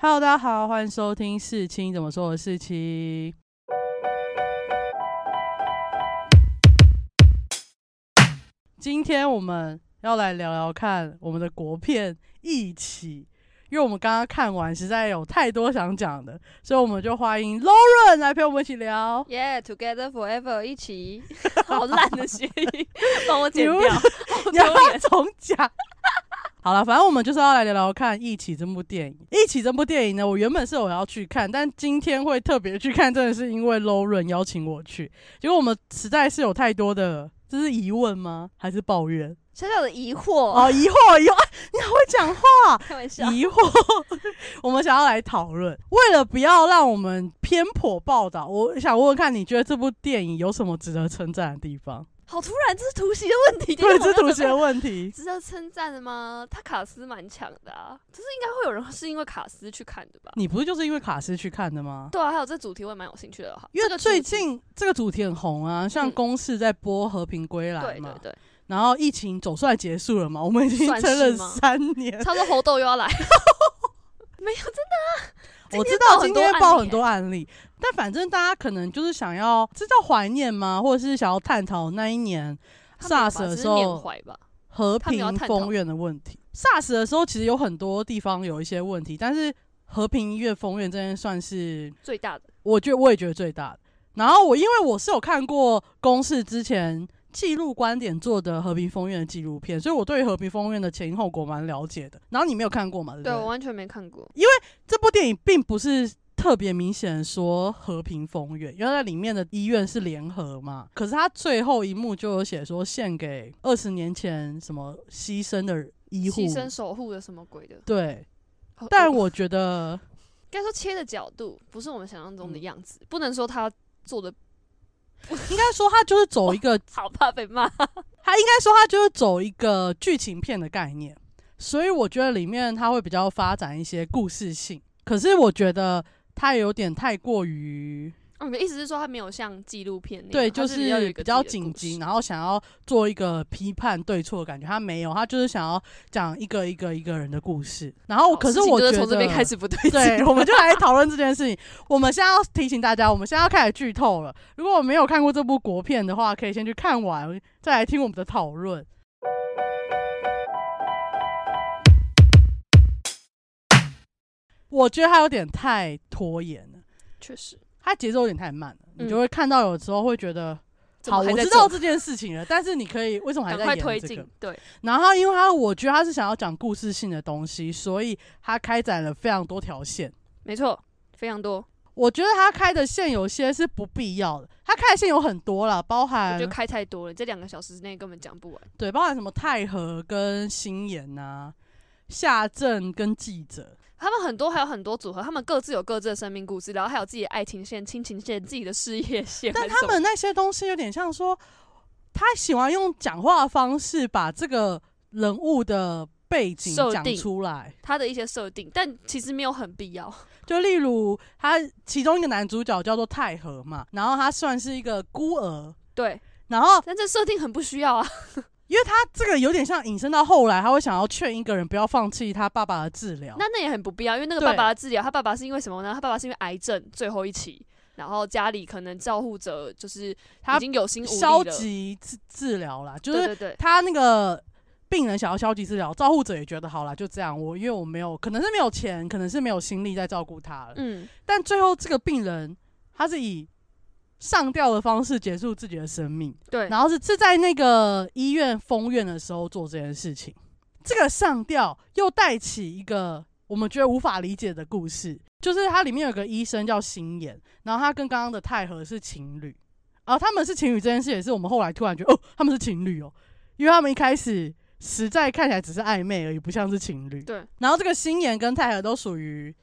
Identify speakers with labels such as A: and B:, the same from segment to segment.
A: Hello，大家好，欢迎收听事情怎么说的事情。今天我们要来聊聊看我们的国片《一起》，因为我们刚刚看完，实在有太多想讲的，所以我们就欢迎 Lauren 来陪我们一起聊。
B: Yeah，together forever，一起，好烂的谐音，帮我剪
A: 你
B: 掉，
A: 你要。重讲？好了，反正我们就是要来聊聊看《一起》这部电影。《一起》这部电影呢，我原本是我要去看，但今天会特别去看，真的是因为 Lauren 邀请我去。结果我们实在是有太多的，这是疑问吗？还是抱怨？
B: 小小的疑惑，
A: 哦，疑惑，疑惑，啊你好会讲话。
B: 开玩笑，
A: 疑惑，我们想要来讨论。为了不要让我们偏颇报道，我想问问看，你觉得这部电影有什么值得称赞的地方？
B: 好突然，这是突袭的问题，
A: 对，
B: 等一下
A: 这图形的问题。
B: 值得称赞的吗？他卡斯蛮强的啊，就是应该会有人是因为卡斯去看的吧？
A: 你不是就是因为卡斯去看的吗？
B: 对啊，还有这主题我也蛮有兴趣的哈，
A: 因为最近这个主题很红啊，像
B: 嗯
A: 公式在播《和平归来》嘛，
B: 对对对，
A: 然后疫情总算结束了嘛，我们已经
B: 算
A: 撑了三年。
B: 差不多猴豆又要来，没有真
A: 我知道今天报很多案例，但反正大家可能就是想要，这叫怀念吗？或者是想要探讨那一年 SARS 的时候，和平封院的问题。SARS 的时候其实有很多地方有一些问题，但是和平医院封院这件算是
B: 最大的
A: 我觉得我也觉得最大的。然后我因为我是有看过公示之前记录观点做的和平风院的纪录片，所以我对于和平风院的前因后果蛮了解的。然后你没有看过吗？对
B: 我完全没看过，因为
A: 这部电影并不是特别明显说和平风院，因为在里面的医院是联合嘛。可是他最后一幕就有写说献给二十年前什么牺牲的医护，
B: 牺牲守护的什么鬼的，
A: 对。
B: 哦
A: 但我觉得
B: 应该说切的角度不是我们想象中的
A: 嗯
B: 样子，不能说他做的
A: 应该说他就是走一个
B: 好怕被骂。
A: 他应该说他就是走一个剧情片的概念，所以我觉得里面他会比较发展一些故事性。可是我觉得他有点太过于
B: 哦，你的意思是说他没有像纪录片那样，
A: 对，
B: 它
A: 就是
B: 比较有一个
A: 比较
B: 自己的
A: 紧急，
B: 事
A: 然后想要做一个批判对错的感觉。他没有，他就是想要讲一个一个一个人的故事。然后，可是
B: 事情
A: 我觉得
B: 从这边开始不对劲，
A: 对，我们就来讨论这件事情。我们现在要提醒大家，我们现在要开始剧透了。如果我没有看过这部国片的话，可以先去看完，再来听我们的讨论。我觉得他有点太拖延了，
B: 确实。
A: 它节奏有点太慢了，你
B: 嗯
A: 就会看到有时候会觉得，好，
B: 么还在
A: 我知道
B: 做
A: 这件事情了，但是你可以为什么还
B: 赶快
A: 在演这个
B: 推进？，对，
A: 然后，因为他我觉得他是想要讲故事性的东西，所以他开展了非常多条线。
B: 没错，非常多，
A: 我觉得他开的线有些是不必要的，他开的线有很多啦，包
B: 我
A: 含
B: 觉得开太多了，这两个小时之内根本讲不完。
A: 对，包含什么太和跟新妍呐、夏正跟记者，
B: 他们很多还有很多组合，他们各自有各自的生命故事，然后还有自己的爱情线、亲情线、自己的事业线。
A: 但他们那些东西有点像说，他喜欢用讲话的方式把这个人物的背景讲出来。
B: 他的一些设定，但其实没有很必要。
A: 就例如，他其中一个男主角叫做太和嘛，然后他算是一个孤儿，
B: 对，
A: 然后
B: 但这设定很不需要啊。
A: 因为他这个有点像引申到后来，他会想要劝一个人不要放弃他爸爸的治疗。
B: 那那也很不必要，因为那个爸爸的治疗，他爸爸是因为什么呢？他爸爸是因为癌症最后一期，然后家里可能照护者就是
A: 他
B: 已经有心无力
A: 消。极治治疗啦，就是他那个病人想要消极治疗，照护者也觉得好啦，就这样。我因为我没有，可能是没有钱，可能是没有心力在照顾他了。
B: 嗯，
A: 但最后这个病人他是以上吊的方式结束自己的生命。
B: 对，
A: 然后是是在那个医院封院的时候做这件事情。这个上吊又带起一个我们觉得无法理解的故事，就是它里面有个医生叫星妍，然后他跟刚刚的太和是情侣，然后他们是情侣这件事也是我们后来突然觉得哦，他们是情侣哦，因为他们一开始实在看起来只是暧昧而已，不像是情侣。
B: 对，
A: 然后这个星妍跟太和都属于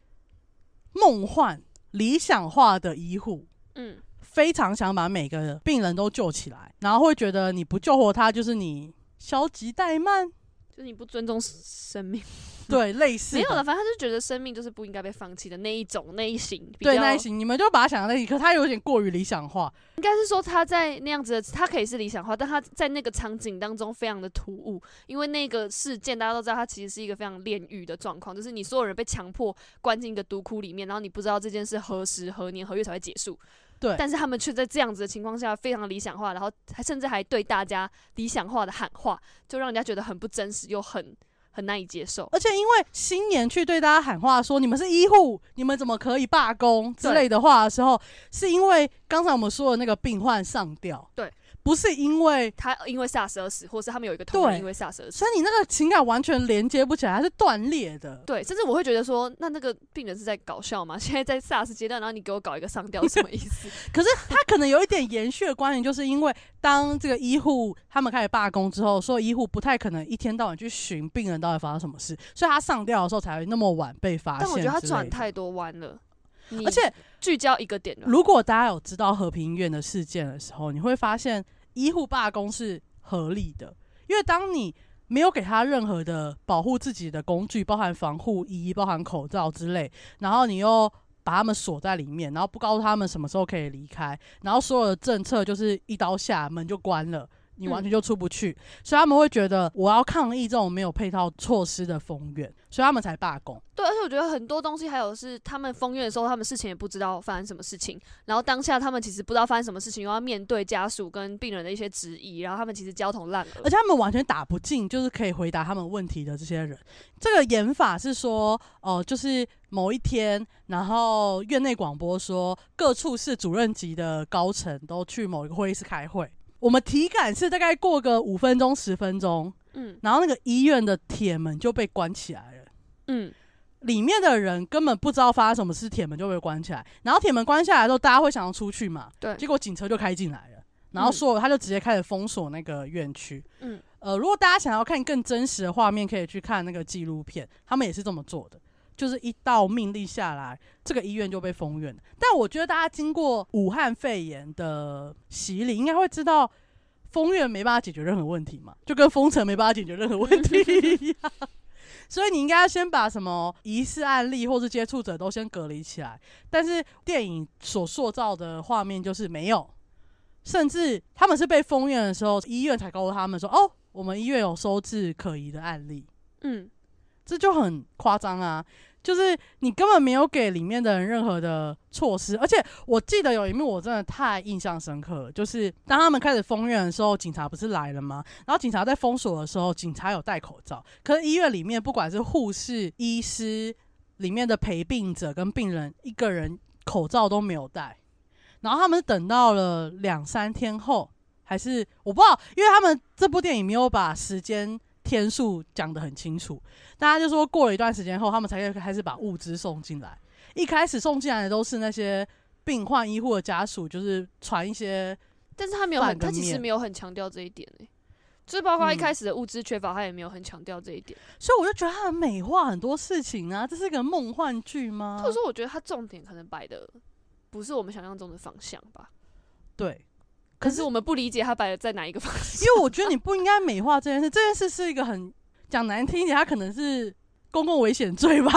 A: 梦幻理想化的医护，
B: 嗯，
A: 非常想把每个病人都救起来，然后会觉得你不救活他就是你消极怠慢，
B: 就是你不尊重生命，
A: 对，类似
B: 没有了，反正他就觉得生命就是不应该被放弃的那一种那一型，
A: 对那一型，你们就把他想成那一型，可它有点过于理想化。
B: 应该是说他在那样子的，他可以是理想化，但他在那个场景当中非常的突兀，因为那个事件大家都知道，他其实是一个非常炼狱的状况，就是你所有人被强迫关进一个毒窟里面，然后你不知道这件事何时何年何月才会结束，
A: 对。
B: 但是他们却在这样子的情况下非常理想化，然后还甚至还对大家理想化的喊话，就让人家觉得很不真实又很很难以接受。
A: 而且因为新年去对大家喊话说你们是医护，你们怎么可以罢工之类的话的时候，是因为刚才我们说的那个病患上吊，
B: 对，
A: 不是因为，
B: 他因为 SARS 而死，或是他们有一个同因为 SARS 而死
A: 所。以你那个情感完全连接不起来，它是断裂的。
B: 对，甚至我会觉得说，那那个病人是在搞笑吗？现在在 SARS 阶段，然后你给我搞一个上吊，什么意思？
A: 可是他可能有一点延续的关联，就是因为当这个医护他们开始罢工之后，说医护不太可能一天到晚去寻病人到底发生什么事，所以他上吊的时候才会那么晚被发现。
B: 但我觉得他转，太多弯了，
A: 而且
B: 聚焦一个点。
A: 如果大家有知道和平医院的事件的时候，你会发现医护罢工是合理的，因为当你没有给他任何的保护自己的工具，包含防护衣、包含口罩之类，然后你又把他们锁在里面，然后不告诉他们什么时候可以离开，然后所有的政策就是一刀下，门就关了。你完全就出不去，所以他们会觉得我要抗议这种没有配套措施的封院，所以他们才罢工。
B: 对，而且我觉得很多东西还有是他们封院的时候，他们事情也不知道发生什么事情，然后当下他们其实不知道发生什么事情，又要面对家属跟病人的一些质疑，然后他们其实焦头烂额
A: 而。且他们完全打不进，就是可以回答他们问题的这些人。这个演法是说，哦、就是某一天，然后院内广播说，各处室主任级的高层都去某一个会议室开会。我们体感是大概过个五分钟、十分钟，
B: 嗯
A: 然后那个医院的铁门就被关起来了。
B: 嗯，
A: 里面的人根本不知道发生什么事，铁门就被关起来。然后铁门关下来之后，大家会想要出去嘛？
B: 对
A: 结果警车就开进来了，然后
B: 嗯
A: 所有他就直接开始封锁那个院区。
B: 嗯，
A: 呃，如果大家想要看更真实的画面，可以去看那个纪录片，他们也是这么做的。就是一道命令下来，这个医院就被封院。但我觉得大家经过武汉肺炎的洗礼，应该会知道封院没办法解决任何问题嘛，就跟封城没办法解决任何问题一样。所以你应该要先把什么疑似案例或是接触者都先隔离起来。但是电影所塑造的画面就是没有，甚至他们是被封院的时候，医院才告诉他们说：“哦，我们医院有收治可疑的案例。”
B: 嗯，
A: 这就很夸张啊！就是你根本没有给里面的人任何的措施，而且我记得有一幕我真的太印象深刻，就是当他们开始封院的时候，警察不是来了吗？然后警察在封锁的时候，警察有戴口罩，可是医院里面不管是护士、医师，里面的陪病者跟病人，一个人口罩都没有戴。然后他们等到了两三天后，还是我不知道，因为他们这部电影没有把时间天数讲得很清楚。大家就说过了一段时间后，他们才开始把物资送进来。一开始送进来的都是那些病患医护的家属，就是传一些
B: 但是他没有很，他其实没有很强调这一点诶、就是包括一
A: 嗯
B: 开始的物资缺乏，他也没有很强调这一点。
A: 所以我就觉得他很美化很多事情啊，这是一个梦幻剧吗
B: 或者？说，我觉得他重点可能摆的不是我们想象中的方向吧。
A: 对，
B: 可是我们不理解他摆的在哪一个方向。
A: 因为我觉得你不应该美化这件事，这件事是一个很讲难听一点，它可能是公共危险罪吧，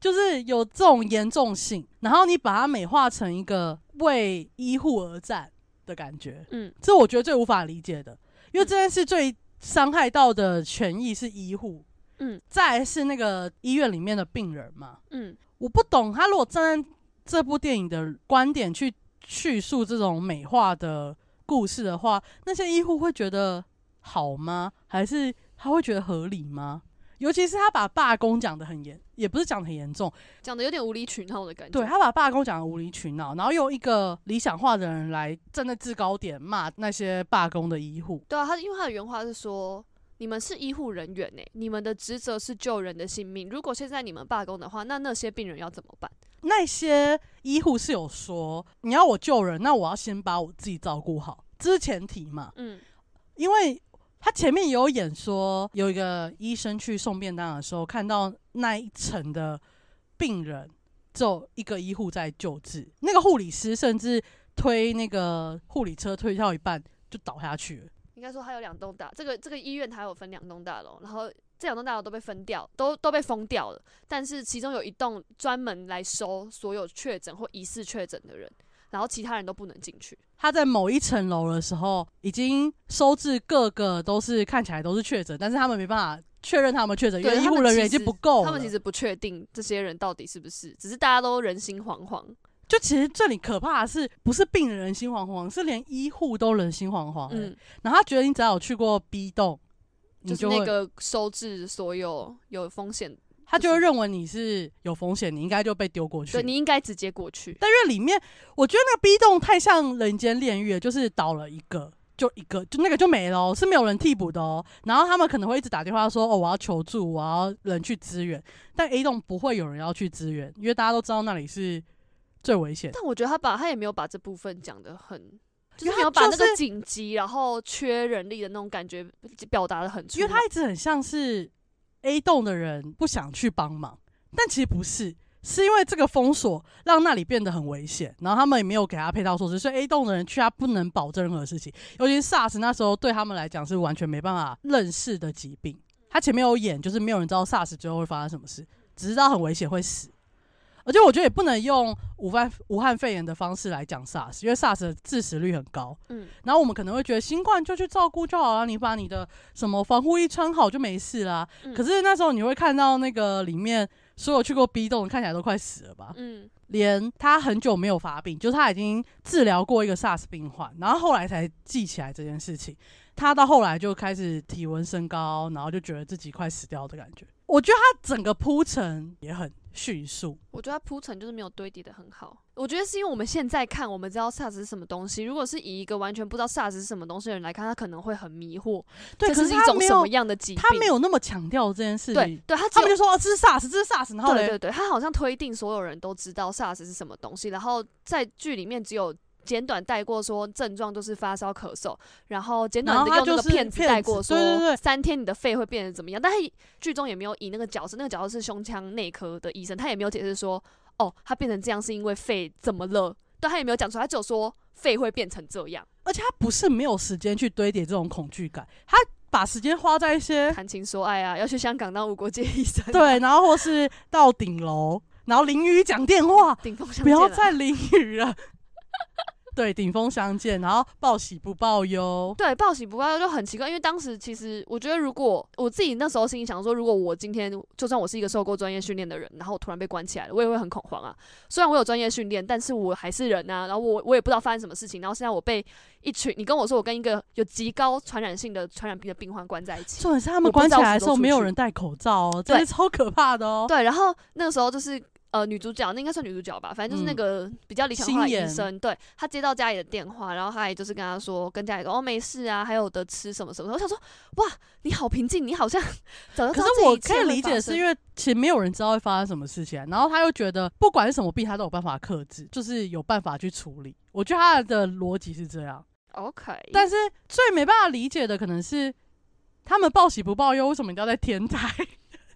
A: 就是有这种严重性，然后你把它美化成一个为医护而战的感觉，
B: 嗯。
A: 这我觉得最无法理解的，因为这件事最伤害到的权益是医护，
B: 嗯。
A: 再来是那个医院里面的病人嘛，
B: 嗯，
A: 我不懂他如果站在这部电影的观点去叙述这种美化的故事的话，那些医护会觉得好吗？还是他会觉得合理吗？尤其是他把罢工讲得很严，也不是讲得很严重，
B: 讲的有点无理取闹的感觉。
A: 对他把罢工讲得无理取闹，然后用一个理想化的人来站在制高点骂那些罢工的医护。
B: 对啊，他因为他的原话是说。你们是医护人员呢、你们的职责是救人的性命。如果现在你们罢工的话，那那些病人要怎么办？
A: 那些医护是有说，你要我救人，那我要先把我自己照顾好，这是前提嘛。
B: 嗯
A: 因为他前面有演说，有一个医生去送便当的时候，看到那一层的病人只有一个医护在救治，那个护理师甚至推那个护理车推到一半就倒下去了。
B: 应该说它有两栋大，这个这个医院它有分两栋大楼，然后这两栋大楼都被分掉，都都被封掉了。但是其中有一栋专门来收所有确诊或疑似确诊的人，然后其他人都不能进去。
A: 他在某一层楼的时候，已经收治各个都是看起来都是确诊，但是他们没办法确认他们确诊，因为医护人员已经不够。
B: 他们其实不确定这些人到底是不是，只是大家都人心惶惶。
A: 就其实这里可怕的是，不是病人人心惶惶，是连医护都人心惶惶、欸。
B: 嗯，
A: 然后他觉得你只要有去过 B 栋，你
B: 就是那个收治所有有风险，
A: 他就会认为你是有风险，你应该就被丢过去。
B: 对你应该直接过去。
A: 但因为里面，我觉得那个 B 栋太像人间炼狱了，就是倒了一个。就一个，就那个就没了、哦，是没有人替补的哦。然后他们可能会一直打电话说：“哦，我要求助，我要人去支援。”但 A 栋不会有人要去支援，因为大家都知道那里是最危险。
B: 但我觉得他把他也没有把这部分讲的很，就是没有把那个紧急然后缺人力的那种感觉表达的很出。
A: 因为他一直很像是 A 栋的人不想去帮忙，但其实不是，是因为这个封锁让那里变得很危险，然后他们也没有给他配套措施，所以 A 栋的人去他不能保证任何事情，尤其是 SARS 那时候对他们来讲是完全没办法认识的疾病。他前面有演，就是没有人知道 SARS 最后会发生什么事，只知道很危险会死。而且我觉得也不能用武汉武汉肺炎的方式来讲 SARS，因为 SARS 的致死率很高。
B: 嗯，
A: 然后我们可能会觉得新冠就去照顾就好了，你把你的什么防护衣穿好就没事啦。
B: 嗯
A: 可是那时候你会看到那个里面所有去过 B 栋看起来都快死了吧？
B: 嗯，
A: 连他很久没有发病，就是他已经治疗过一个 SARS 病患，然后后来才记起来这件事情。他到后来就开始体温升高，然后就觉得自己快死掉的感觉。我觉得他整个铺陈也很迅速，
B: 我觉得它铺陈就是没有堆叠的很好。我觉得是因为我们现在看，我们知道 SARS 是什么东西。如果是以一个完全不知道 SARS 是什么东西的人来看，他可能会很迷惑，
A: 对，
B: 这
A: 可是
B: 是一种什么
A: 他没有，
B: 样的疾病？
A: 他没有那么强调这件事情。
B: 对对，他
A: 他们就说哦，这是 SARS，这是 SARS，然后，
B: 对对对，他好像推定所有人都知道 SARS 是什么东西，然后在剧里面只有简短带过说症状就是发烧、咳嗽，然后简短
A: 然
B: 的用那个骗子带过说三天你的肺会变得怎么样，但是剧中也没有以那个角色，那个角色是胸腔内科的医生，他也没有解释说哦，他变成这样是因为肺怎么了，对他也没有讲出来，他只有说肺会变成这样，
A: 而且他不是没有时间去堆叠这种恐惧感，他把时间花在一些
B: 谈情说爱啊，要去香港当无国界医生，
A: 对，然后或是到顶楼，然后淋雨讲电话，不要再淋雨了。对，顶峰相见，然后报喜不报忧。
B: 对，报喜不报忧就很奇怪，因为当时其实我觉得，如果我自己那时候心里想说，如果我今天就算我是一个受过专业训练的人，然后我突然被关起来了，我也会很恐慌啊。虽然我有专业训练，但是我还是人啊，然后我我也不知道发生什么事情，然后现在我被一群你跟我说我跟一个有极高传染性的传染病的病患关在一起，
A: 重点是他们关起来的时候没有人戴口罩哦，这
B: 对
A: 是超可怕的哦。
B: 对，然后那个时候就是呃女主角，那应该算女主角吧，反正就是那
A: 嗯
B: 个比较理想化的医生，对他接到家里的电话，然后他也就是跟他说，跟家里说哦没事啊，还有得吃什么什么的。我想说哇，你好平静，你好像 早就知
A: 可是我可以理解是因为其实没有人知道会发生什么事情啊，然后他又觉得不管是什么病，他都有办法克制，就是有办法去处理。我觉得他的逻辑是这样。
B: OK，
A: 但是最没办法理解的可能是他们报喜不报忧，为什么一定要在天台？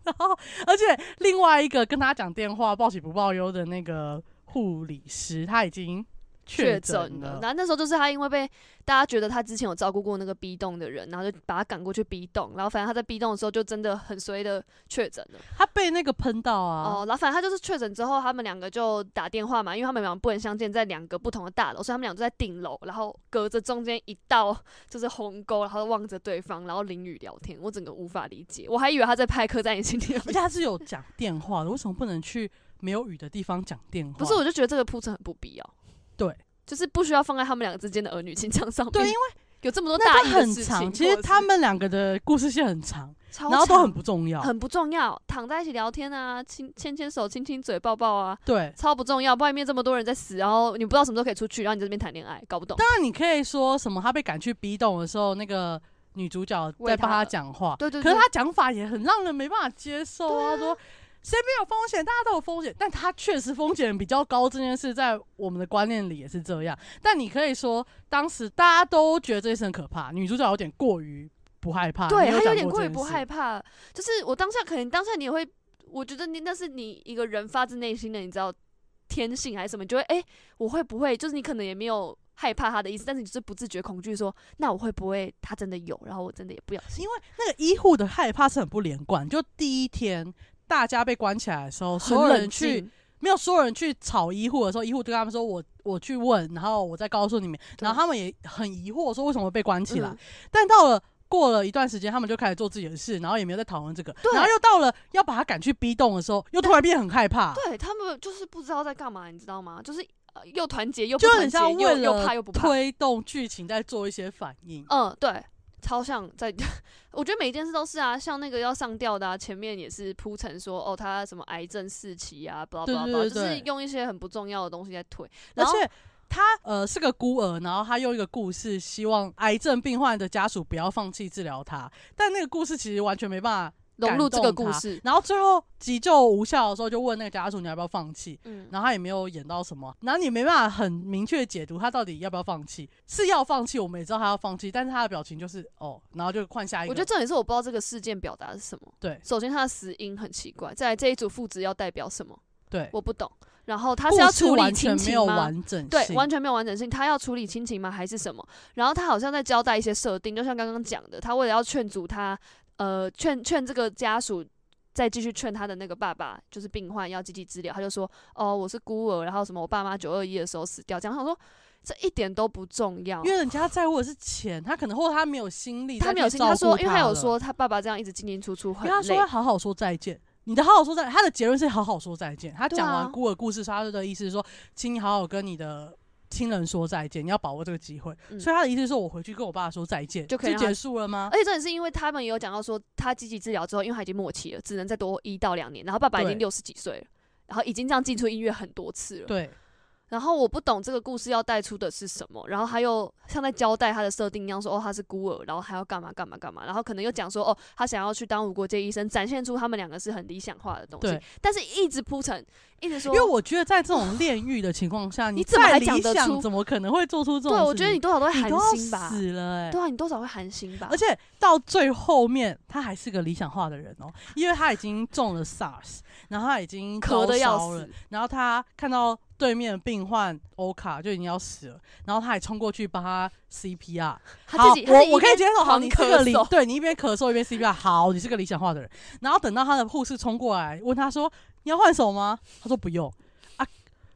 A: 然后，而且另外一个跟他讲电话报喜不报忧的那个护理师，他已经
B: 确
A: 诊
B: 诊了。然后那时候就是他因为被大家觉得他之前有照顾过那个 B 栋的人，然后就把他赶过去 B 栋，然后反正他在 B 栋的时候就真的很衰的确诊了。
A: 他被那个喷到啊。
B: 哦，然后反正他就是确诊之后，他们两个就打电话嘛，因为他们两个不能相见，在两个不同的大楼，所以他们俩就在顶楼，然后隔着中间一道就是鸿沟，然后望着对方，然后淋雨聊天。我整个无法理解，我还以为他在拍《客在你心底
A: 而且他是有讲电话的，为什么不能去没有雨的地方讲电话？
B: 不是，我就觉得这个铺陈很不必要。
A: 对，
B: 就是不需要放在他们两个之间的儿女情长上面。
A: 对，因为
B: 有这么多大
A: 很
B: 意的事情，
A: 长，其实他们两个的故事线很长，
B: 超
A: 然后都很不重要。
B: 很不重要，躺在一起聊天啊，亲牵牵手、亲亲嘴、抱抱啊，
A: 对，
B: 超不重要。外面这么多人在死，然后你不知道什么时候可以出去，然后你在这边谈恋爱，搞不懂。
A: 当然你可以说什么，他被赶去 B 栋的时候，那个女主角在帮他讲话，
B: 对对对，
A: 可是他讲法也很让人没办法接受啊。他说谁没有风险，大家都有风险，但他确实风险比较高，这件事在我们的观念里也是这样。但你可以说，当时大家都觉得这件事很可怕，女主角有点过于不害怕，
B: 对她有点过于不害怕，就是我当下可能当下你也会，我觉得你那是你一个人发自内心的，你知道天性还是什么，你就会哎、诶我会不会就是你可能也没有害怕他的意思，但是你就是不自觉恐惧，说那我会不会他真的有，然后我真的也不小心，
A: 因为那个医护的害怕是很不连贯。就第一天大家被关起来的时候，所有人去，没有所有人去吵医护的时候，医护就跟他们说我我去问，然后我再告诉你们。然后他们也很疑惑说为什么被关起来。
B: 嗯
A: 但到了过了一段时间，他们就开始做自己的事，然后也没有再讨论这个。然后又到了要把他赶去 B 栋的时候，又突然变很害怕。
B: 对他们就是不知道在干嘛，你知道吗？就是、呃、又团结又不
A: 就
B: 团结，
A: 很像为
B: 又又怕
A: 了
B: 又不怕。
A: 推动剧情在做一些反应。
B: 嗯，对，超像在，我觉得每一件事都是啊，像那个要上吊的啊，前面也是铺陈说哦，他什么癌症四期啊，巴拉巴拉巴拉，
A: 对对对
B: 就是用一些很不重要的东西在推，
A: 而
B: 然后
A: 且他呃是个孤儿，然后他用一个故事，希望癌症病患的家属不要放弃治疗他，但那个故事其实完全没办法
B: 融入这个故事，
A: 然后最后急救无效的时候，就问那个家属你要不要放弃，
B: 嗯，
A: 然后他也没有演到什么，然后你没办法很明确解读他到底要不要放弃，是要放弃，我们也知道他要放弃，但是他的表情就是哦，然后就换下一个，
B: 我觉得重点是我不知道这个事件表达的是什么。
A: 对
B: 首先，他的死因很奇怪，再来这一组父子要代表什么，
A: 对，
B: 我不懂。然后他是要处理亲情吗？
A: 完整性，
B: 对，完全没有完整性。他要处理亲情吗？还是什么？然后他好像在交代一些设定，就像刚刚讲的，他为了要劝阻他，呃，劝劝这个家属再继续劝他的那个爸爸，就是病患要积极治疗，他就说：“哦，我是孤儿，然后什么，我爸妈九二一的时候死掉。”这样他说这一点都不重要
A: 因。为人家在乎的是钱，他可能或者他没有心力，
B: 他没有心，他说，因为他有，说他爸爸这样一直进进出出很累
A: 他说要。好好说再见。你的好好说再，他的结论是好好说再见。他讲完孤儿故事，他的意思是说，请你好好跟你的亲人说再见，你要把握这个机会。
B: 嗯
A: 所以他的意思是说，我回去跟我爸说再见，
B: 就可以让他
A: 结束了吗？
B: 而且这也是因为他们也有讲到说，他积极治疗之后，因为他已经末期了，只能再多一到两年，然后爸爸已经
A: 对
B: 六十几岁了，然后已经这样进出医院很多次了。
A: 对，
B: 然后我不懂这个故事要带出的是什么，然后他又像在交代他的设定一样说，哦，他是孤儿，然后还要干嘛干嘛干嘛，然后可能又讲说，哦，他想要去当无国界医生，展现出他们两个是很理想化的东西
A: 对，
B: 但是一直铺陈，一直说，
A: 因为我觉得在这种炼狱的情况下，
B: 你怎么还讲得出？
A: 怎么可能会做出这种
B: 对？我觉得你多少都会寒心吧，
A: 死了哎、
B: 对啊，你多少会寒心吧，
A: 而且到最后面，他还是个理想化的人哦，因为他已经中了 SARS，然后他已经
B: 咳的要
A: 高烧了
B: 死，，
A: 然后他看到对面病患欧卡就已经要死了，然后他还冲过去帮他 CPR。好，我我可以接受，好，你是个理，对你一边咳嗽一边 CPR，好，你是个理想化的人。然后等到他的护士冲过来问他说：“你要换手吗？”他说：“不用。”啊，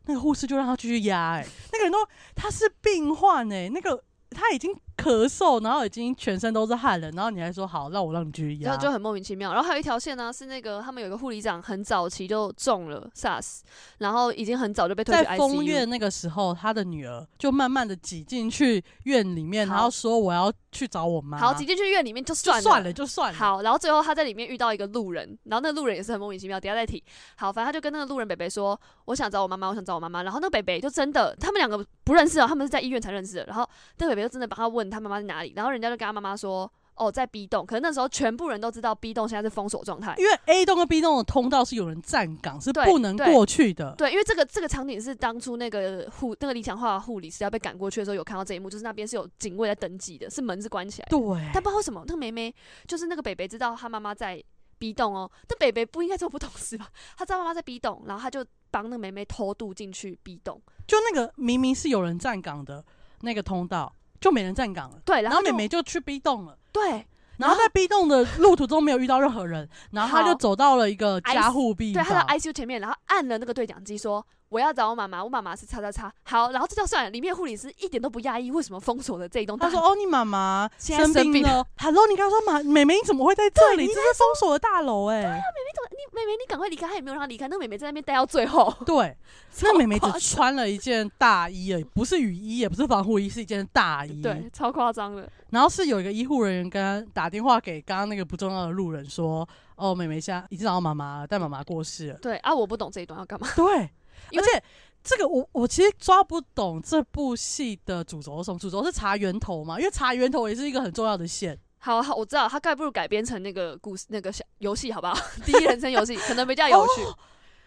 A: 那个护士就让他继续压、哎，那个人都他是病患哎、那个他已经咳嗽，然后已经全身都是汗了，然后你还说好，让我让你继续压，
B: 然后就很莫名其妙。然后还有一条线呢，是那个他们有一个护理长很早期就中了 SARS，然后已经很早就被推去
A: 在封。院那个时候，他的女儿就慢慢的挤进去院里面，然后说我要去找我妈。
B: 好，挤进去院里面就
A: 就
B: 算
A: 算了，就算了。
B: 好，然后最后他在里面遇到一个路人，然后那个路人也是很莫名其妙，底下再提。好，反正他就跟那个路人北北说：“我想找我妈妈，我想找我妈妈。”然后那个北北就真的，他们两个不认识哦，他们是在医院才认识的。然后那个北北就真的把他问他妈妈在哪里，然后人家就跟他妈妈说：“哦，在 B 栋。”可是那时候全部人都知道 B 栋现在是封锁状态。
A: 因为 A 栋跟 B 栋的通道是有人站岗，是不能过去的。
B: 对，因为这个这个场景是当初那个护那个理想化护理师要被赶过去的时候，有看到这一幕，就是那边是有警卫在登记的，是门是关起来的。
A: 对，
B: 但不知道为什么那个梅梅就是那个北北知道他妈妈在 B 栋哦，但北北不应该这么不懂事吧？他知道妈妈在 B 栋，然后他就帮那个梅梅偷渡进去 B 栋，
A: 就那个明明是有人站岗的那个通道，就没人站岗了。
B: 对，
A: 然后
B: 美美就
A: 去 B 栋了，
B: 对
A: 然后在 B 栋的路途中没有遇到任何人，然后他就走到了一个加护病
B: 对，他在。ICU 前面，然后按了那个对讲机说。我要找我妈妈，我妈妈是叉叉叉。好，然后这就算了。里面护理师一点都不压抑，为什么封锁的这一栋？
A: 他说：“哦，你妈妈
B: 现在生病
A: 病了。”Hello，你刚刚说妈妹妹你怎么会在这里？这是封锁的大楼哎、
B: 你怎么你妹妹你赶快离开，他也没有让她离开，那个妹妹在那边待到最后。
A: 对，那妹妹只穿了一件大衣而已，不是雨衣，也不是防护衣，是一件大衣。
B: 对，超夸张的。
A: 然后是有一个医护人员跟他打电话给刚刚那个不重要的路人说：“哦，妹妹现在已经找到妈妈了，但妈妈过世了。
B: 对啊，我不懂这一段要干嘛。”
A: 对，而且这个我我其实抓不懂这部戏的主轴是什么？主轴是查源头嘛？因为查源头也是一个很重要的线。
B: 好好，我知道，他该不如改编成那个故事，那个小游戏，好不好？第一人称游戏可能比较有趣。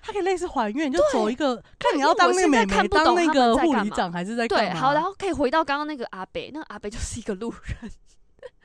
A: 它可以类似还愿，就走一个看你要当那个妹妹，当那个护理长还是在
B: 对？好，然后可以回到刚刚那个阿北，那个阿北就是一个路人，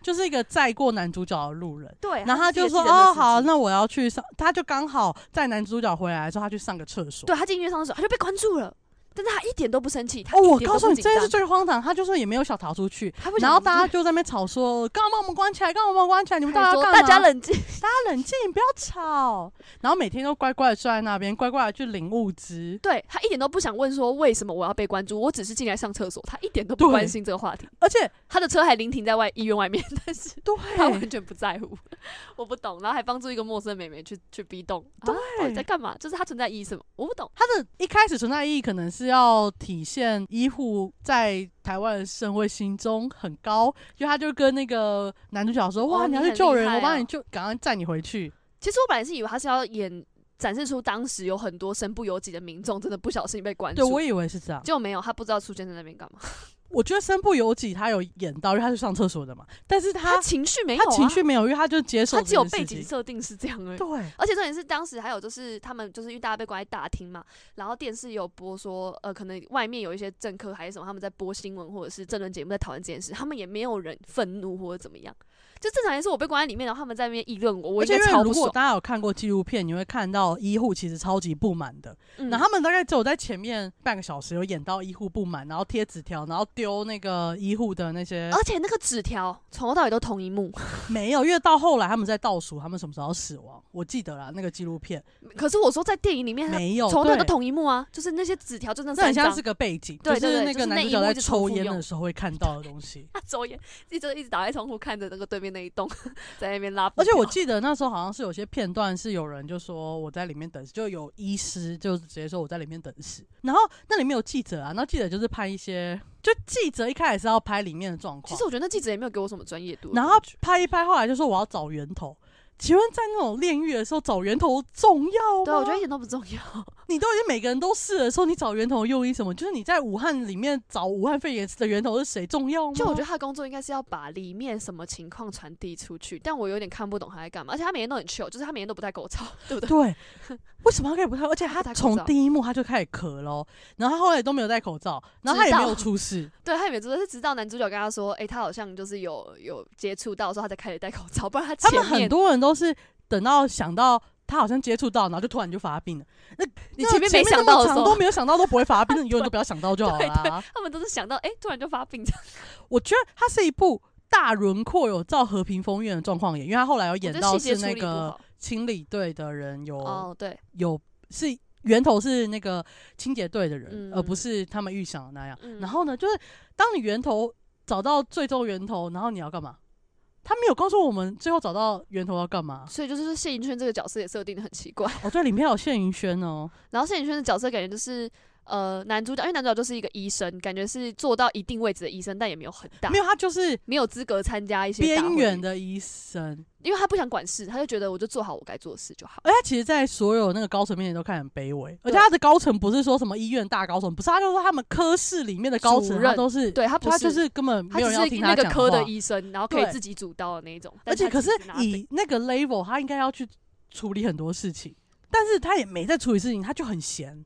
A: 就是一个载过男主角的路人。
B: 对，
A: 然后他就说：“哦，好，那我要去上。”他就刚好在男主角回来的时候，他去上个厕所。
B: 对他进医院上的时候，他就被关住了。但是他一点都不生气。他
A: 哦，我告诉你，这件事最荒唐，他就说也没有小逃出去，
B: 他不想
A: 然后大家
B: 就
A: 就在那边吵说，干嘛把我们关起来？干嘛把我们关起来？你们大家干嘛？
B: 大家冷静，
A: 大家冷静，不要吵。然后每天都乖乖的坐在那边，乖乖的去领物资。
B: 对他一点都不想问说为什么我要被关注，我只是进来上厕所，他一点都不关心这个话题。
A: 而且，
B: 他的车还临停在外医院外面，但 是
A: 对，
B: 他完全不在乎，我不懂。然后还帮助一个陌生妹妹去去逼洞，啊到底在干嘛？就是他存在意义什么？我不懂。
A: 他的一开始存在意义可能是要体现医护在台湾的社会心中很高，就他就跟那个男主角说：“哇，你要去救人，我帮你救，赶快载你回去。
B: 其实我本来是以为他是要演展示出当时有很多身不由己的民众真的不小心被”关注，
A: 对，我以为是这样。
B: 结果没有，他不知道出现在那边干嘛。
A: 我觉得身不由己，他有演到，因为他是上厕所的嘛，但是他
B: 他情绪没有、啊，
A: 他情绪没有，因为他就接受
B: 他只有背景设定是这样而已。
A: 对，
B: 而且重点是当时还有就是他们就是因为大家被关在大厅嘛，然后电视有播说呃可能外面有一些政客还是什么他们在播新闻或者是政论节目在讨论这件事，他们也没有人愤怒或者怎么样，就正常也是我被关在里面，然后他们在那边议论我，我
A: 而且因
B: 应该超不爽。
A: 为如果大家有看过纪录片，你会看到医护其实超级不满的。
B: 嗯
A: 那、他们大概只有在前面半个小时有演到医护不满，然后贴纸条，然后丢那个医护的那些
B: 而且那个纸条从头到尾都同一幕，
A: 没有，因为到后来他们在倒数他们什么时候死亡，我记得啦，那个纪录片
B: 可是我说在电影里面，他
A: 没有，
B: 从头到尾都，同一幕啊，就是那些纸条就那三张
A: 这很像是，个背景，
B: 对对
A: 就是那个男主角在抽烟的时候会看到的东西。
B: 他抽烟，一直一直打开窗户看着那个对面那一栋，在那边拉。
A: 而且我记得那时候好像是有些片段是有人就说我在里面等死，就有医师就直接说我在里面等死，然后那里面有记者啊，那记者就是拍一些，就记者一开始是要拍里面的状况
B: 其实，我觉得那记者也没有给我什么专业度
A: 然，后拍一拍，后来就说我要找源头。请问在那种炼狱的时候找源头重要吗？
B: 对，我觉得一点都不重要。
A: 你都已经每个人都试的时候，你找源头的用意什么？就是你在武汉里面找武汉肺炎的源头是谁重要吗？
B: 就我觉得他的工作应该是要把里面什么情况传递出去，但我有点看不懂他在干嘛。而且他每天都很 chill，就是他每天都不戴口罩，对不对？
A: 对，为什么他可以不戴？而且他从第一幕他就开始咳咯，然后他后来都没有戴口罩，然后他也没有出事。
B: 对他也没有，是直到男主角跟他说，诶，他好像就是有有接触到的时候，他才开始戴口罩，不然他
A: 他们很多人都是等到想到他好像接触到，然后就突然就发病了。那那
B: 你前面没想到的时候
A: 么长都，没有想到都不会发病，那你永远都不要想到就好
B: 对
A: 啦。
B: 他们都是想到，诶，突然就发病这样。
A: 我觉得它是一部大轮廓有照和平风院的状况演，因为他后来有演到是那个。清理队的人有、
B: 哦，对，
A: 有是源头是那个清洁队的人，
B: 嗯
A: 而不是他们预想的那样。
B: 嗯
A: 然后呢，就是当你源头找到最终源头，然后你要干嘛？他没有告诉我们最后找到源头要干嘛。
B: 所以就是说谢盈轩这个角色也设定的很奇怪。
A: 哦，对，里面有谢云轩哦，
B: 然后谢盈轩的角色感觉就是。呃，男主角因为男主角就是一个医生，感觉是做到一定位置的医生，但也没有很大，
A: 没有，他就是
B: 没有资格参加一些
A: 边缘的医生，
B: 因为他不想管事，他就觉得我就做好我该做的事就好。
A: 而他其实，在所有那个高层面前都看很卑微，而且他的高层不是说什么医院大高层，不是，他就说他们科室里面的高层，都是，
B: 对他不
A: 他就是根本没有人要听
B: 是那个科的医生，然后可以自己主刀的那一种。
A: 而且可是以那个 level，他应该要去处理很多事情，但是他也没在处理事情，他就很闲，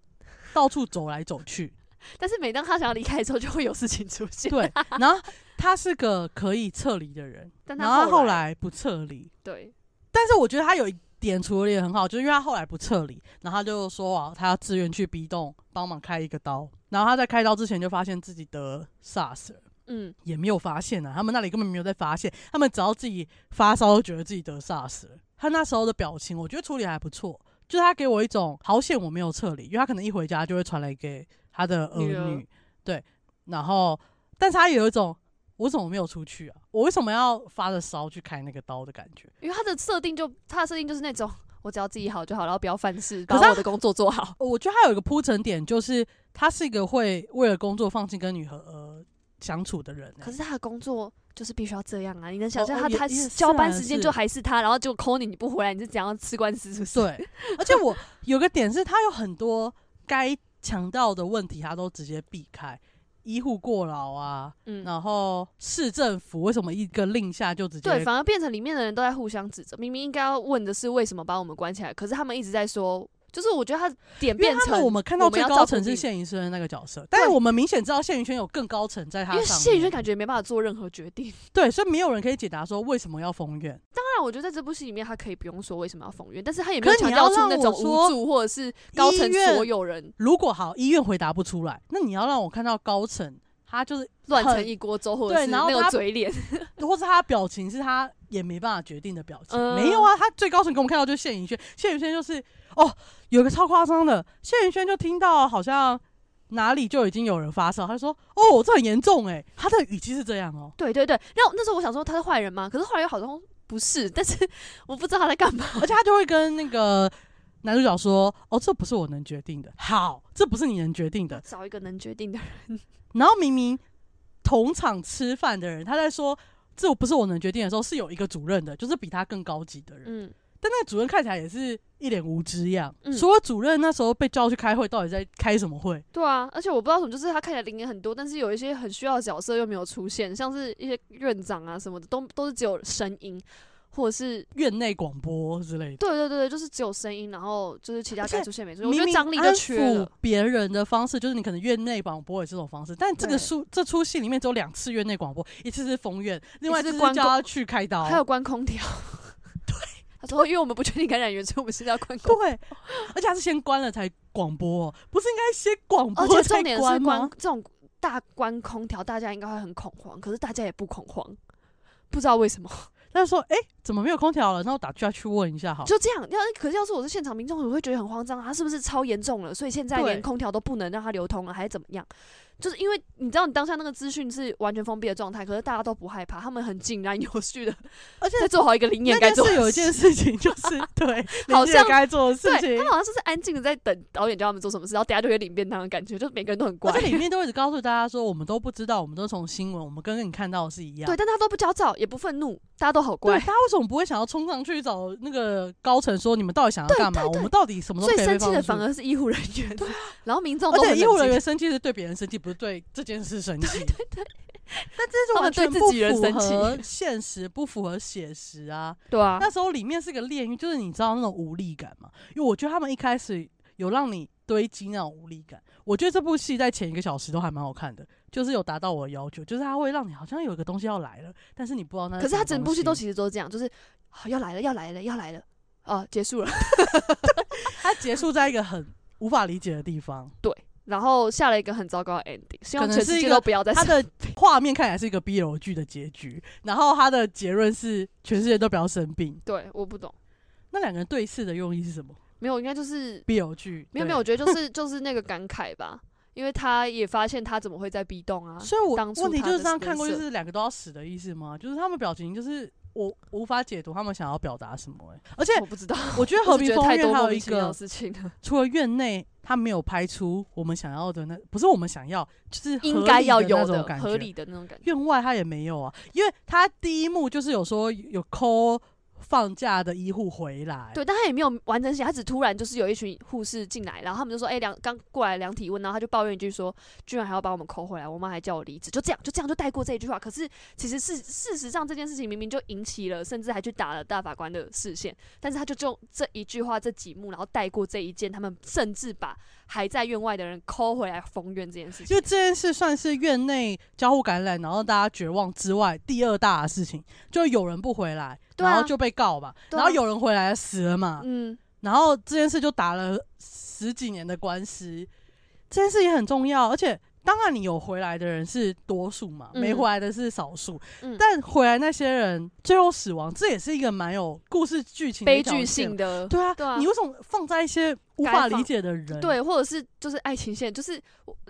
A: 到处走来走去。
B: 但是每当他想要离开的时候，就会有事情出现。
A: 对，然后他是个可以撤离的人，
B: 但
A: 然后他
B: 他后
A: 后来不撤离。
B: 对，
A: 但是我觉得他有一点处理的很好，就是因为他后来不撤离，然后他就说啊，他要自愿去 B 栋帮忙开一个刀，然后他在开刀之前就发现自己得 SARS 了。
B: 嗯，
A: 也没有发现啊，他们那里根本没有在发现，他们只要自己发烧，都觉得自己得 SARS 了。他那时候的表情，我觉得处理还不错，就是他给我一种好险我没有撤离，因为他可能一回家就会传来给他的儿
B: 女
A: 对，然后，但是他有一种我怎么没有出去啊？我为什么要发着烧去开那个刀的感觉？
B: 因为他的设定就他的设定就是那种 我只要自己好就好，然后不要犯事，把我的工作做好。
A: 我觉得他有一个铺陈点，就是他是一个会为了工作放弃跟女儿呃相处的人、欸
B: 可是他的工作就是必须要这样啊！你能想象
A: 哦
B: 他他
A: 是
B: 交班时间就还是他，然后就 call 你你不回来，你是怎样吃官司是不是？
A: 对，而且我有个点是，他有很多该强调的问题，他都直接避开。医护过劳啊，
B: 嗯，
A: 然后市政府为什么一个令下就直接
B: 对，反而变成里面的人都在互相指责。明明应该要问的是为什么把我们关起来，可是他们一直在说，就是我觉得他点变成
A: 我们看到最高层是谢云轩的那个角色，但是我们明显知道谢云轩有更高层在他
B: 因为
A: 上，
B: 谢云轩感觉没办法做任何决定。
A: 对，所以没有人可以解答说为什么要封院。
B: 当然，我觉得在这部戏里面，他可以不用说为什么要封院，但是他也没有强调出那种无助或者是高层所有人
A: 如果好医院回答不出来，那你要让我看到高层他就是
B: 乱成一锅粥，或者是那
A: 对然后他
B: 个嘴脸。
A: 或是他表情是他也没办法决定的表情。
B: 嗯
A: 没有啊，他最高层给我们看到就是谢云轩，谢云轩就是哦，有个超夸张的，谢云轩就听到好像哪里就已经有人发烧，他说哦，这很严重哎，他的语气是这样哦。
B: 对对对，然后那时候我想说他是坏人吗？可是后来又好像不是，但是我不知道他在干嘛。
A: 而且他就会跟那个男主角说：“哦，这不是我能决定的，好，这不是你能决定的。
B: 找一个能决定的人，”
A: 然后明明同场吃饭的人，他在说这不是我能决定的时候，是有一个主任的，就是比他更高级的人。
B: 嗯，
A: 但那个主任看起来也是一脸无知样。
B: 嗯
A: 所以主任那时候被叫去开会，到底在开什么会？
B: 对啊，而且我不知道什么，就是他看起来灵眼很多，但是有一些很需要的角色又没有出现，像是一些院长啊什么的，都都是只有声音，或者是
A: 院内广播之类的。
B: 对对对对，就是只有声音，然后就是其他该出现没出现，我觉得张力就
A: 安
B: 缺
A: 抚
B: 了。
A: 别人的方式，就是你可能院内广播也是这种方式，但这个书这出戏里面只有两次院内广播，一次是封院，另外一
B: 次是
A: 叫他去开刀。
B: 还有关空调，对，他说因为我们不确定感染源，所以我们现在要关空。
A: 对，而且他是先关了才广播哦，不是应该先广播而
B: 且重点是
A: 关？
B: 这种大关空调，大家应该会很恐慌，可是大家也不恐慌，不知道为什么。
A: 他说：“哎、怎么没有空调了？”那我打下去问一下好。
B: 就这样，要可是要是我是现场民众，我会觉得很慌张，他是不是超严重了？所以现在连空调都不能让它流通了，还是怎么样？就是因为你知道，你当下那个资讯是完全封闭的状态，可是大家都不害怕，他们很井然有序的
A: 而且
B: 在做好一个灵验该
A: 那
B: 做的
A: 事有一件
B: 事
A: 事情，就是 对，
B: 好像
A: 该做的事
B: 对
A: 情
B: 他们。好像就是安静的在等导演叫他们做什么事，然后等下就会领便当的感觉，就是每个人都很乖
A: 而。且里面都一直告诉大家说，我们都不知道，我们都从新闻，我们跟你看到的是一样。
B: 对，但他都不焦躁，也不愤怒，大家都好
A: 对，
B: 乖。
A: 大家为什么不会想要冲上去找那个高层说，你们到底想要干嘛？
B: 对对
A: 我们到底什么时候
B: 最生气的反而是医护人员，对 然后民众
A: 而且医护人员生气是对别人生气，不是对这件事生气。对对对。但 这是完全
B: 对自
A: 不符
B: 己人生气
A: 合现实，不符合写实啊！
B: 对啊，
A: 那时候里面是个炼狱，就是你知道那种无力感嘛？因为我觉得他们一开始有让你堆积那种无力感。我觉得这部戏在前一个小时都还蛮好看的，就是有达到我的要求，就是它会让你好像有一个东西要来了，但是你不知道那
B: 可是他
A: 什么东西
B: 整部戏都其实都这样，就是、啊要来了，要来了，要来了，哦、结束了。
A: 它结束在一个很无法理解的地方，
B: 然后下了一个很糟糕的 ending，希望全世界都不要再
A: 他的 画面看起来是一个 BL 剧的结局，然后他的结论是全世界都不要生病。
B: 对，我不懂，
A: 那两个人对视的用意是什么
B: 没有，应该就是
A: ？BL 剧
B: 没有没有，我觉得就是 就是那个感慨吧，因为他也发现他怎么会在 B 栋啊，
A: 所以我
B: 当初
A: 问题就是这样看过
B: 就
A: 是两个都要死的意思吗？就是他们表情就是我无法解读他们想要表达什么、欸。而且
B: 我不知道，
A: 我觉得和平风
B: 太多莫
A: 院还有一个
B: 事情，
A: 除了院内他没有拍出我们想要的那，不是我们想要，就是
B: 应该要有的
A: 那种感觉。
B: 合理的那种感觉。
A: 院外他也没有啊，因为他第一幕就是有说有抠放假的医护回来，
B: 对，但他也没有完整写，他只突然就是有一群护士进来，然后他们就说：“哎、量刚过来量体温。”然后他就抱怨一句说：“居然还要把我们扣回来，我妈还叫我离职。”就这样，就这样就带过这一句话。可是其实事事实上这件事情明明就引起了，甚至还去打了大法官的视线，但是他就就这一句话这几幕，然后带过这一件，他们甚至把还在院外的人抠回来封院这件事情
A: 就。这件事算是院内交互感染，然后大家绝望之外第二大的事情，就有人不回来，
B: 对啊
A: 然后就被告嘛，
B: 对啊
A: 然后有人回来死了嘛，
B: 嗯，
A: 然后这件事就打了十几年的官司，这件事也很重要，而且。当然，你有回来的人是多数嘛，
B: 嗯。
A: 没回来的是少数。
B: 嗯。
A: 但回来那些人最后死亡，这也是一个蛮有故事剧情的
B: 悲剧性的，
A: 对啊，
B: 对啊。
A: 你为什么放在一些无法理解的人？，
B: 对，或者是就是爱情线，就是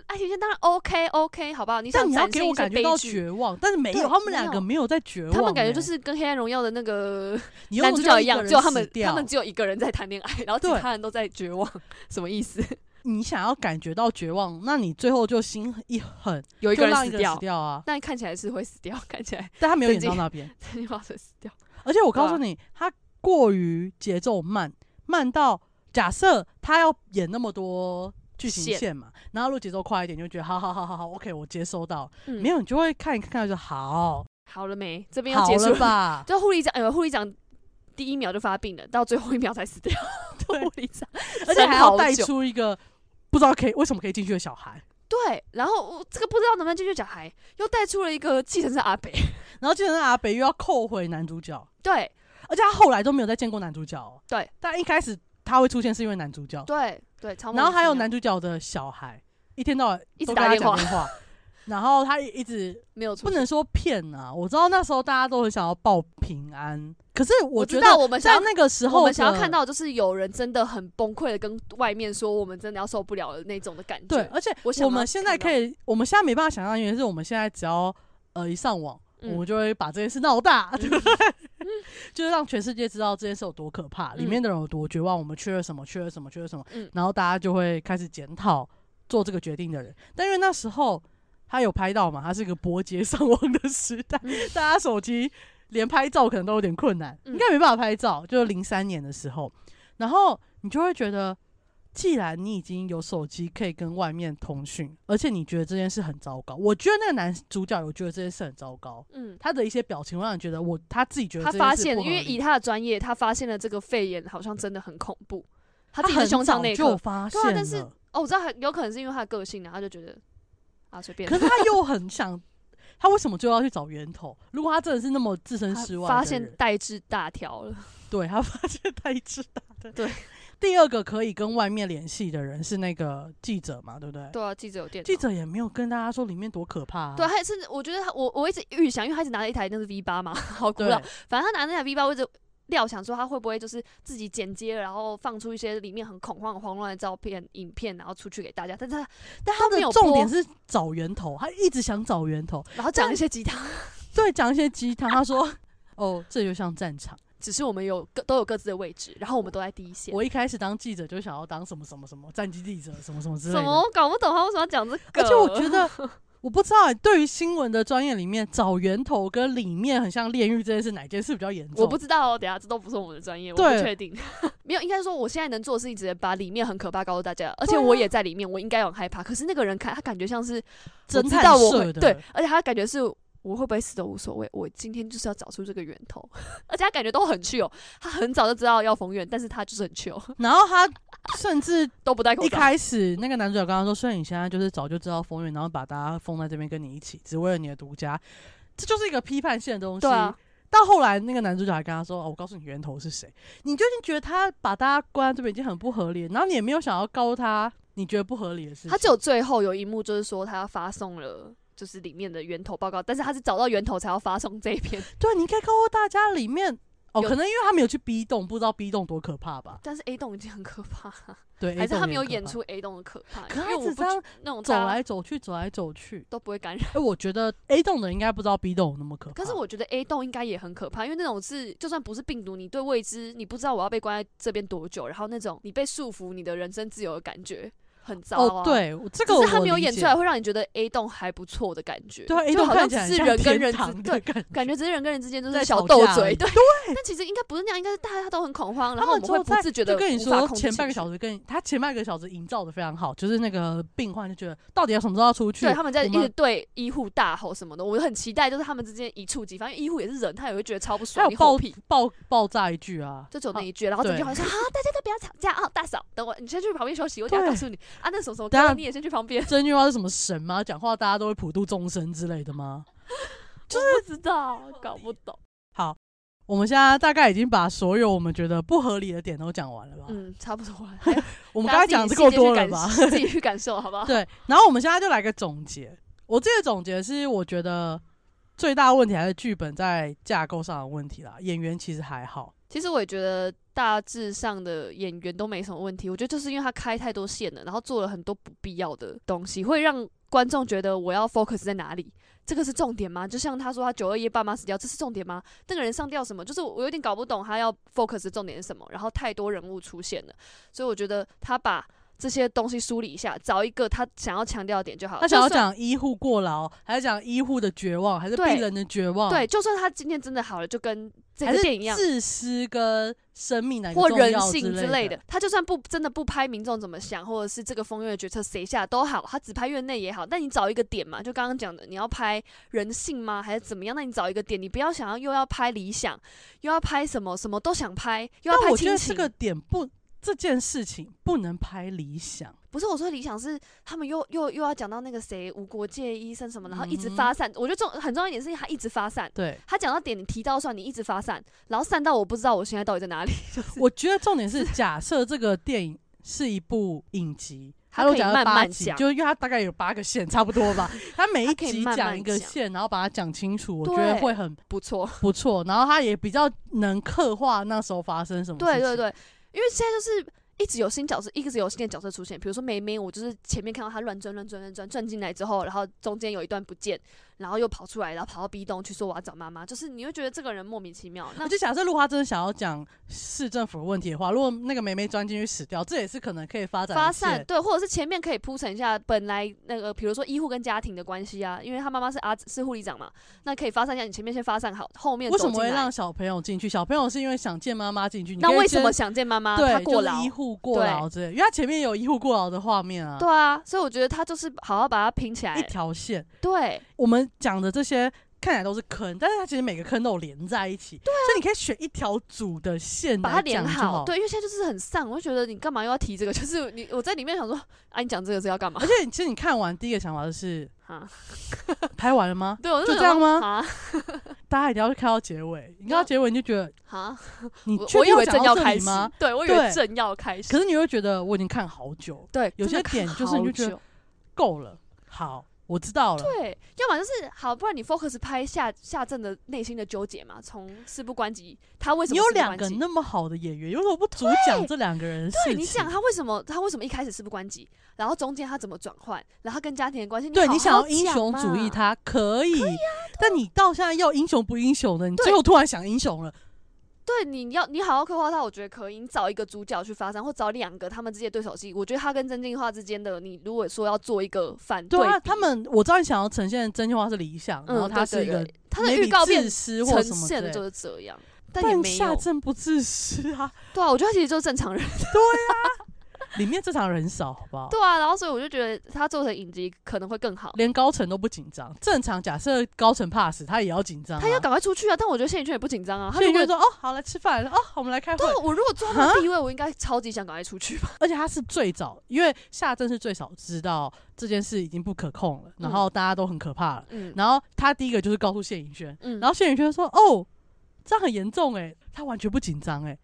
B: 爱情线当然 OK OK，好不好？你想
A: 但你要给我感觉到，绝望，但是没有，他们两个没有。在绝望欸、
B: 他们感觉就是跟《黑暗荣耀》的那个
A: 你
B: 男主角一样，只有他们他们只有一个人在谈恋爱，然后其他人都在绝望，什么意思？
A: 你想要感觉到绝望，那你最后就心一狠，
B: 有一个人死掉
A: 死，掉啊！
B: 但看起来是会死掉，看起来
A: 但他没有演到那边，
B: 这句话是死掉。
A: 而且我告诉你，他过于节奏慢，慢到假设他要演那么多剧情
B: 线
A: 线嘛，然后如果节奏快一点，你就觉得好好好好好，OK，我接收到。
B: 嗯，
A: 没有，你就会看一看看就好，
B: 好了没？这边要结束
A: 了？吧？
B: 就护理长，呃，护理长第一秒就发病了，到最后一秒才死掉。
A: 对
B: 护理长，
A: 而且还要带出一个不知道可以为什么可以进去的小孩。
B: 对，然后我这个不知道能不能进去小孩又带出了一个继承者阿北。
A: 然后继承者阿北又要扣回男主角，
B: 对，
A: 而且他后来都没有再见过男主角、哦。
B: 对，
A: 但一开始他会出现是因为男主角，
B: 对对，
A: 然后还有男主角的小孩，一天到晚
B: 一直打电话，
A: 然后他一直
B: 没有
A: 不能说骗啊。我知道那时候大家都很想要报平安，可是
B: 我知
A: 觉得
B: 道我们
A: 在那个时候
B: 我们想要看到就是有人真的很崩溃的跟外面说我们真的要受不了的那种的感觉。
A: 对，而且
B: 我
A: 我们现在可以，我们现在没办法想象，因为是我们现在只要呃一上网，
B: 嗯
A: 我们就会把这件事闹大，对不对？就是让全世界知道这件事有多可怕，里面的人有多绝望，我们缺了什么，缺了什么，缺了什么，
B: 嗯
A: 然后大家就会开始检讨做这个决定的人。但因为那时候他有拍到嘛，他是一个拨接上网的时代，
B: 嗯。
A: 大家手机连拍照可能都有点困难，
B: 嗯。
A: 应该没办法拍照，就是零三年的时候，然后你就会觉得。既然你已经有手机可以跟外面通讯，而且你觉得这件事很糟糕，我觉得那个男主角有觉得这件事很糟糕，
B: 嗯，
A: 他的一些表情会让你觉得我他自己觉得
B: 他发现因为以他的专业，他发现了这个肺炎好像真的很恐怖。他自己是胸腔内科，
A: 发现了，
B: 对啊但是哦，我知道很有可能是因为他的个性啊，他就觉得啊随便。
A: 可是他又很想，他为什么就要去找源头？如果他真的是那么置身事外，
B: 发现代志大条了，
A: 对他发现他一直打的。
B: 对，
A: 第二个可以跟外面联系的人是那个记者嘛，对不对？
B: 对啊，记者有电，
A: 记者也没有跟大家说里面多可怕、啊。
B: 对，他甚至我觉得他，我我一直预想，因为他一直拿着一台那是 V 八嘛，好古
A: 对
B: 老。反正他拿那台 V 八，我一直料想说他会不会就是自己剪接，然后放出一些里面很恐慌、慌乱的照片、影片，然后出去给大家。但是他
A: 但他
B: 没有播
A: 重点是找源头，他一直想找源头。
B: 然后讲一些鸡汤，
A: 对，讲一些鸡汤。他说：“ 哦，这就像战场。
B: 只是我们有各都有各自的位置，然后我们都在第一线。
A: 我一开始当记者就想要当什么什么什么战机记者，什么什么之类的。
B: 什么？我搞不懂他为什么要讲这个。
A: 而且我觉得，我不知道、欸，对于新闻的专业里面，找源头跟里面很像炼狱这件事，哪件事比较严重？
B: 我不知道哦，等下这都不是我们的专业，我不确定。没有，应该说我现在能做的事情，只能把里面很可怕告诉大家，而且我也在里面，我应该有很害怕。可是那个人看他感觉像是
A: 侦探社的
B: 对，而且他感觉是我会不会死都无所谓，我今天就是要找出这个源头，而且他感觉都很 chill，他很早就知道要封院，但是他就是很 chill，
A: 然后他甚至
B: 都不戴口罩。
A: 一开始那个男主角刚刚说，虽然你现在就是早就知道封院，然后把大家封在这边跟你一起，只为了你的独家，这就是一个批判性的东西。
B: 对啊，
A: 到后来那个男主角还跟他说：“哦，我告诉你源头是谁。”你就已经觉得他把大家关在这边已经很不合理，然后你也没有想要告诉他你觉得不合理的事情。
B: 他只有最后有一幕就是说他发送了。就是里面的源头报告，但是他是找到源头才要发送这一篇。
A: 对，你应该告诉大家里面哦，可能因为他没有去 B 栋，不知道 B 栋多可怕吧？
B: 但是 A 栋已经很可怕，
A: 对，
B: 还是他没有演出 A 栋的可怕？
A: 可他
B: 因为我不
A: 只这样
B: 那种
A: 走来走去，走来走去。
B: 都不会感染。
A: 哎，我觉得 A 栋的应该不知道 B 栋有那么可怕。
B: 可是我觉得 A 栋应该也很可怕，因为那种是就算不是病毒，你对未知，你不知道我要被关在这边多久，然后那种你被束缚，你的人生自由的感觉很糟啊。
A: 哦，，对，我这
B: 只
A: 个
B: 是他没有演出来会让你觉得 A 栋还不错的感觉。
A: 对啊，A
B: 就
A: 栋
B: 好像只是
A: 看起来很像天
B: 人跟人之对。
A: 感觉
B: 只是人跟人之间都
A: 在
B: 是小斗嘴，
A: 已
B: 对。但其实应该不是那样，应该是大家都很恐慌，然
A: 他
B: 后我们会不自觉的
A: 就跟你说，前半个小
B: 时，
A: 时跟他前半个小时营造的非常好，就是那个病患就觉得到底要什么时候要出去？
B: 对，他们在一直对医护大吼什么的，我很期待，就是他们之间一触即发，因为医护也是人，他也会觉得超不
A: 还
B: 爽，
A: 有爆
B: 你吼屁。
A: 爆爆炸一句啊，
B: 就只有那
A: 啊
B: 一句，然后整句
A: 对
B: 话说：“ 好，大家都不要吵架啊！大嫂，等我，你先去旁边休息，我等下告诉你啊。那什么什么你也先去旁边。
A: 这句话是什么神吗？讲话大家都会普度众生之类的吗？
B: 就是不知道，搞不懂。
A: 好，我们现在大概已经把所有我们觉得不合理的点都讲完了吧？
B: 嗯，差不多了。
A: 我们刚才讲的够多了吧？
B: 自己去感受，好不好？
A: 对，然后我们现在就来个总结。我这个总结是，我觉得最大问题还是剧本在架构上的问题啦，演员其实还好。
B: 其实我也觉得大致上的演员都没什么问题。我觉得就是因为他开太多线了，然后做了很多不必要的东西，会让观众觉得我要 focus 在哪里。这个是重点吗？就像他说他九二一爸妈死掉，这是重点吗？那个人上吊什么？就是我有点搞不懂他要 focus 重点是什么。然后太多人物出现了，所以我觉得他把这些东西梳理一下，找一个他想要强调的点就好。
A: 他想要讲医护过劳，还是讲医护的绝望，还是病人的绝望？
B: 对，就算他今天真的好了，就跟这个电影一样，
A: 自私跟生命哪个
B: 或人性
A: 之
B: 之类
A: 的
B: 的。。他就算不真的不拍民众怎么想，或者是这个风院的决策谁下都好，他只拍院内也好，但你找一个点嘛，就刚刚讲的，你要拍人性吗？还是怎么样？那你找一个点，你不要想要又要拍理想，又要拍什么什么都想拍，又要拍亲情。
A: 这个点不，这件事情不能拍理想，
B: 不是我说理想是他们又又又要讲到那个谁无国界医生什么，然后一直发散。我觉得这种很重要一点是他一直发散，
A: 对，
B: 他讲到点你提到算你一直发散，然后散到我不知道我现在到底在哪里。就是
A: 我觉得重点是，假设这个电影是一部影集，
B: 它可以
A: 它都讲了
B: 慢慢
A: 八集，
B: 讲
A: 就因为它大概有八个线，差不多吧。他每一集讲一个
B: 讲
A: 线，然后把它讲清楚，我觉得
B: 对
A: 会很
B: 不错，
A: 不错。然后他也比较能刻画那时候发生什么。
B: 对对对，因为现在就是一直有新角色，一直有新的角色出现。比如说梅梅，我就是前面看到她乱转乱转乱转转进来之后，然后中间有一段不见，然后又跑出来，然后跑到 B 栋去说我要找妈妈，就是你会觉得这个人莫名其妙。那
A: 我就假设，如果他真的想要讲市政府的问题的话，如果那个梅梅钻进去死掉，这也是可能可以发展的
B: 发散
A: 线。
B: 对，或者是前面可以铺陈一下本来那个，比如说医护跟家庭的关系啊，因为他妈妈是阿是护理长嘛，那可以发散一下，你前面先发散好，后面
A: 为什么会让小朋友进去？小朋友是因为想见妈妈进去。
B: 那为什么想见妈妈？
A: 对
B: 她过劳
A: 就是医，护过
B: 对
A: 劳之类，因为他前面有医护过劳的画面啊，
B: 对啊，所以我觉得他就是好好把它拼起来
A: 一。条线。
B: 对，
A: 我们讲的这些看起来都是坑，但是它其实每个坑都有连在一起，所以你可以选一条主的线来
B: 把它连好。
A: 好。
B: 对，因为现在就是很散，我就觉得你干嘛又要提这个？就是你我在里面想说，啊，你讲这个是要干嘛
A: 而？且其实你看完第一个想法就是
B: 啊，
A: 拍完了吗？
B: 对，我
A: 就
B: 想
A: 这样吗
B: 啊
A: 大家一定要看到结尾，你看到结尾你就觉得
B: 啊，
A: 你
B: 我我以为正要开
A: 吗？，
B: 对我以为正要开始，
A: 可是你会觉得我已经看好久，
B: 对，
A: 有些点就是你就觉得够了，好，我知道了。
B: 对，要么就是好，不然你 focus 拍夏夏正的内心的纠结嘛，从事不关己，他为什么
A: 你有两个那么好的演员，为什么不主讲这两个人？
B: 对你想他为什么他为什么一开始事不关己，然后中间他怎么转换，然后跟家庭的关系，
A: 对你想要英雄主义，
B: 嘛
A: 他可以，但你到现在要英雄不英雄的，你
B: 对
A: 最后突然想英雄了，
B: 对，你要你好好刻画他，我觉得可以。你找一个主角去发展，或找两个他们之间的对手戏，我觉得他跟曾静华之间的，你如果说要做一个反
A: 对啊，他们我知道你想要呈现的真心话是理想，然后
B: 嗯，
A: 他是一个
B: 对对对他的预告片
A: 自私或
B: 呈现的就是这样，但也没有。
A: 夏正不自私啊，
B: 对啊，我觉得他其实就是正常人。
A: 里面正常人少，好不好？
B: 对啊，然后所以我就觉得他做成影集可能会更好。
A: 连高层都不紧张，正常假设高层怕死，他也要紧张、啊。
B: 他要赶快出去啊！但我觉得谢颖轩也不紧张啊。他
A: 就说哦，好来吃饭了，哦，我们来开会
B: 对。我如果坐他的地位，我应该超级想赶快出去吧。
A: 而且他是最早，因为夏正是最早知道这件事已经不可控了，然后大家都很可怕了。
B: 嗯
A: 然后他第一个就是告诉谢颖轩，
B: 嗯，
A: 然后谢颖轩说：“哦，这样很严重诶，他完全不紧张诶。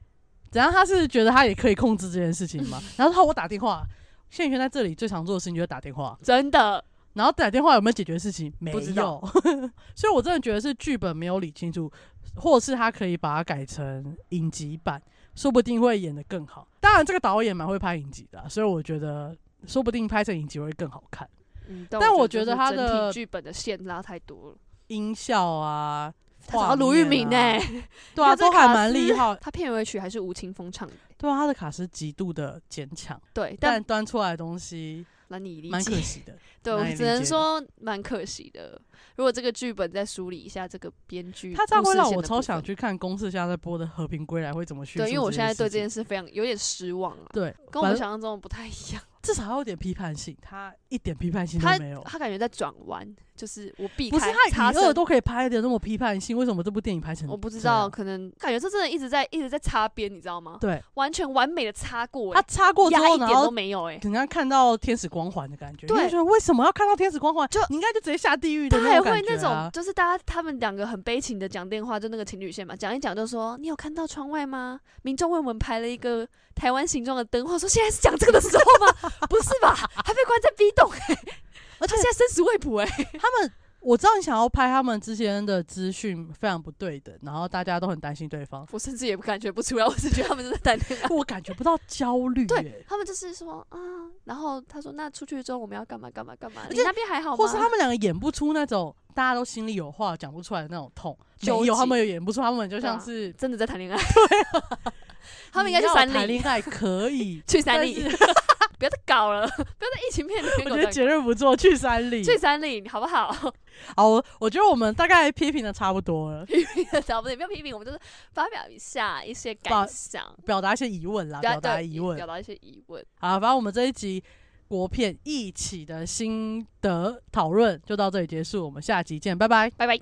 A: 怎样？他是觉得他也可以控制这件事情吗？然后他我打电话，谢宇轩在这里最常做的事情就是打电话，
B: 真的
A: 然后打电话有没有解决事情？没有。所以我真的觉得是剧本没有理清楚，或是他可以把它改成影集版，说不定会演得更好。当然，这个导演蛮会拍影集的啊、所以我觉得说不定拍成影集会更好看。
B: 嗯，
A: 但我
B: 觉
A: 觉得他的
B: 剧本的线拉太多了。
A: 音效啊，
B: 他找到卢玉
A: 面
B: 敏
A: 啊
B: 呢、
A: 对啊，
B: 这
A: 都还蛮厉害。
B: 他片尾曲还是吴青峰唱的，
A: 对啊，他的卡斯极度的坚强，
B: 对，
A: 但
B: 但
A: 端出来的东西
B: 难以理
A: 蛮可
B: 解。
A: 惜的。
B: 对，我只能说蛮可惜的。如果这个剧本再梳理一下这个编剧，
A: 他这样会让我超。想去看公视现在在播的《和平归来》会怎么叙述
B: 对，因为我现在对这
A: 件
B: 件事非常有点失望啊，
A: 对，
B: 跟我们想象中的不太一样。
A: 至少要有点批判性，他一点批判性都
B: 他
A: 没有。
B: 他感觉在转弯，就是我避
A: 不是
B: 开
A: 他以二。都可以拍的那么批判性，为什么这部电影拍成？
B: 我不知道，。可能感觉这真的一直在一直在擦边，你知道吗？
A: 对
B: 完全完美的擦过、
A: 他
B: 欸，
A: 擦过之后，
B: 一点都没有、欸，
A: 可能看到天使光环的感觉，
B: 对
A: 为什么要看到天使光环？
B: 就
A: 你应该就直接下地狱的
B: 他还会那种，
A: 啊。
B: 就是大家他们两个很悲情的讲电话，就那个情侣线嘛，讲一讲就说：“你有看到窗外吗？民众为我们拍了一个台湾形状的灯。”我说：“现在是讲这个的时候吗？不是吧？还被关在 B 栋、欸，
A: 而且
B: 他现在生死未卜哎、
A: 他们，我知道你想要拍他们之间的资讯非常不对等，然后大家都很担心对方，
B: 我甚至也不感觉不出来，我只觉得他们真的谈恋爱。
A: 我感觉不到焦虑、
B: 对
A: 欸，
B: 他们就是说啊，然后他说：“那出去之后我们要干嘛干嘛干嘛？你
A: 而且
B: 那边还好吗？”
A: 或是他们两个演不出那种大家都心里有话讲不出来的那种痛，
B: 纠
A: 没有，他们也演不出，他们就像是
B: 真的在谈恋爱。对，他们应该去
A: 你要
B: 三立，
A: 谈恋爱可以
B: 去三立，
A: 但是
B: 不要再搞了，不要再疫情片。我
A: 觉得节日不做，去三里，
B: 去三里好不好？
A: 好，我我觉得我们大概批评的差不多了，
B: 批评的差不多，不要批评，我们就是发表一下一些感想，
A: 表达一些疑问啦，表达疑问，
B: 表达一些疑问。
A: 好，反正我们这一集国片一起的心得讨论就到这里结束，我们下集见，拜拜，
B: 拜拜。